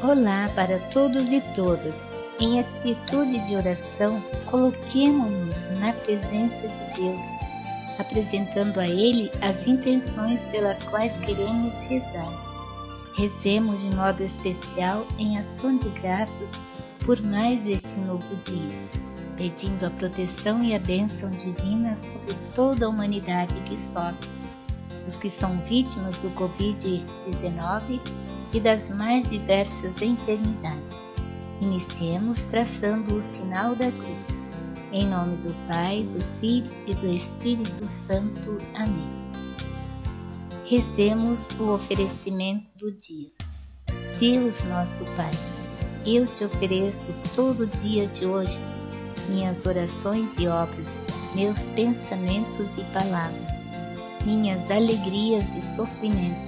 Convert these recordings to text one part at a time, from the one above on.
Olá para todos e todas. Em atitude de oração, coloquemo-nos na presença de Deus, apresentando a Ele as intenções pelas quais queremos rezar. Rezemos de modo especial em ação de graças por mais este novo dia, pedindo a proteção e a bênção divina sobre toda a humanidade que sofre, os que são vítimas do Covid-19 e das mais diversas enfermidades. Iniciemos traçando o sinal da cruz. Em nome do Pai, do Filho e do Espírito Santo. Amém. Recemos o oferecimento do dia. Deus nosso Pai, eu te ofereço todo o dia de hoje minhas orações e obras, meus pensamentos e palavras, minhas alegrias e sofrimentos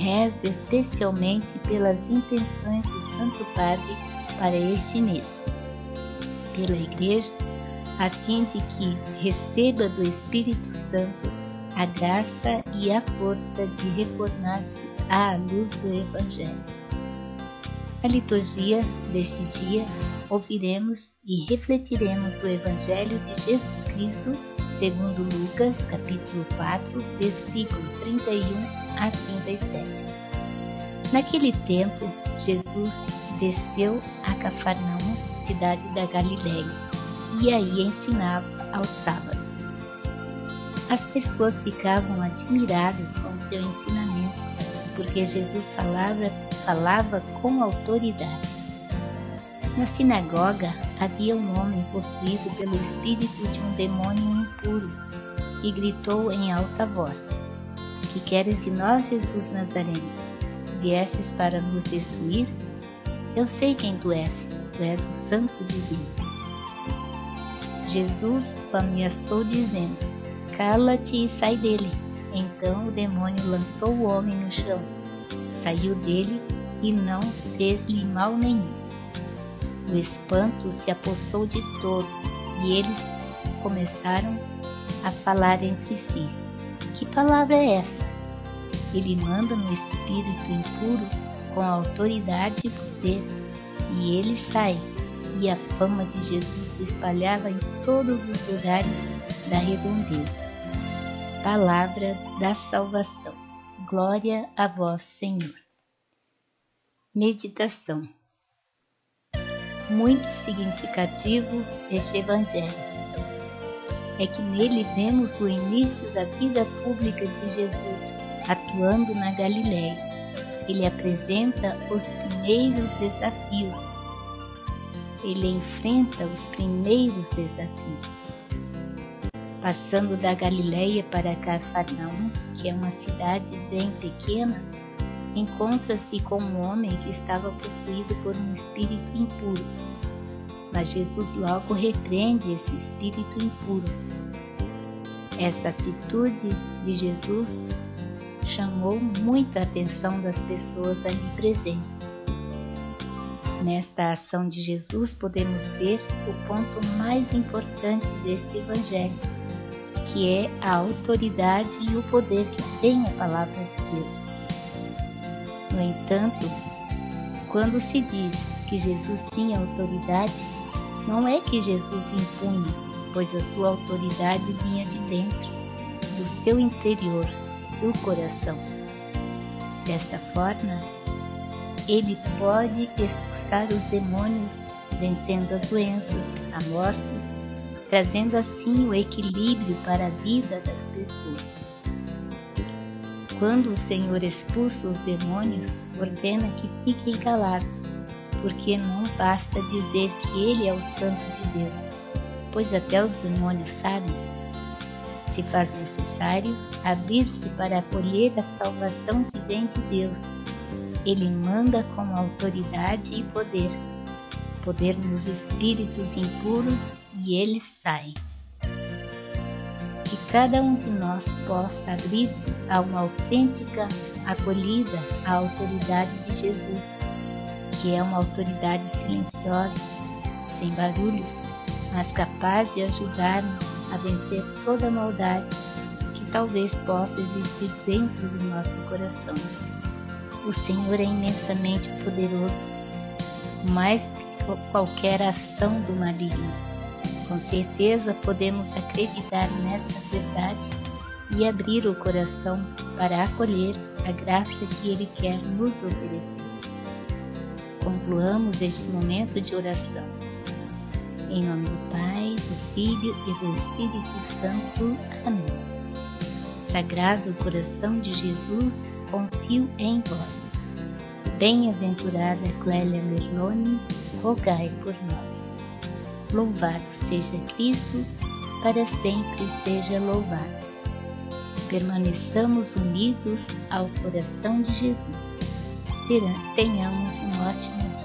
Reza especialmente pelas intenções do Santo Padre para este mês. Pela Igreja, a fim de que receba do Espírito Santo a graça e a força de reformar-se à luz do Evangelho. A liturgia deste dia ouviremos e refletiremos o Evangelho de Jesus Cristo segundo Lucas, capítulo 4, versículo 31 a 37. Naquele tempo, Jesus desceu a Cafarnaum, cidade da Galiléia, e aí ensinava aos sábados. As pessoas ficavam admiradas com seu ensinamento, porque Jesus falava, falava com autoridade. Na sinagoga havia um homem possuído pelo espírito de um demônio impuro e gritou em alta voz: Que queres de nós, Jesus Nazareno? Viestes para nos destruir? Eu sei quem tu és, tu és o Santo Divino. Jesus o ameaçou dizendo: Cala-te e sai dele. Então o demônio lançou o homem no chão, saiu dele e não fez-lhe mal nenhum. O espanto se apossou de todos e eles começaram a falar entre si. Que palavra é essa? Ele manda no espírito impuro com autoridade e poder, e ele sai, e a fama de Jesus se espalhava em todos os lugares da redondeza. Palavra da salvação. Glória a vós, Senhor. Meditação muito significativo este Evangelho. É que nele vemos o início da vida pública de Jesus, atuando na Galiléia. Ele apresenta os primeiros desafios. Ele enfrenta os primeiros desafios. Passando da Galiléia para Cafarnaum, que é uma cidade bem pequena, encontra-se com um homem que estava possuído por um espírito impuro. Mas Jesus logo repreende esse espírito impuro. Essa atitude de Jesus chamou muita atenção das pessoas ali presentes. Nesta ação de Jesus podemos ver o ponto mais importante deste Evangelho, que é a autoridade e o poder que tem a palavra de Deus. No entanto, quando se diz que Jesus tinha autoridade, não é que Jesus impunha, pois a sua autoridade vinha de dentro, do seu interior, do coração. Desta forma, ele pode expulsar os demônios, vencendo as doenças, a morte, trazendo assim o equilíbrio para a vida das pessoas. Quando o Senhor expulsa os demônios, ordena que fiquem calados, porque não basta dizer que Ele é o Santo de Deus, pois até os demônios sabem. Se faz necessário abrir-se para acolher a salvação que vem de Deus. Ele manda com autoridade e poder, podermos espíritos impuros e eles saem. Que cada um de nós possa abrir a uma autêntica acolhida à autoridade de Jesus, que é uma autoridade silenciosa, sem barulhos, mas capaz de ajudar-nos a vencer toda a maldade que talvez possa existir dentro do nosso coração. O Senhor é imensamente poderoso, mais que qualquer ação do maligno. Com certeza podemos acreditar nessa verdade e abrir o coração para acolher a graça que Ele quer nos oferecer. Concluamos este momento de oração. Em nome do Pai, do Filho e do Espírito Santo. Amém. Sagrado coração de Jesus, confio em vós. Bem-aventurada Clélia Merloni, rogai por nós. Louvado seja Cristo, para sempre seja louvado. Permaneçamos unidos ao coração de Jesus. Tenhamos um ótimo dia.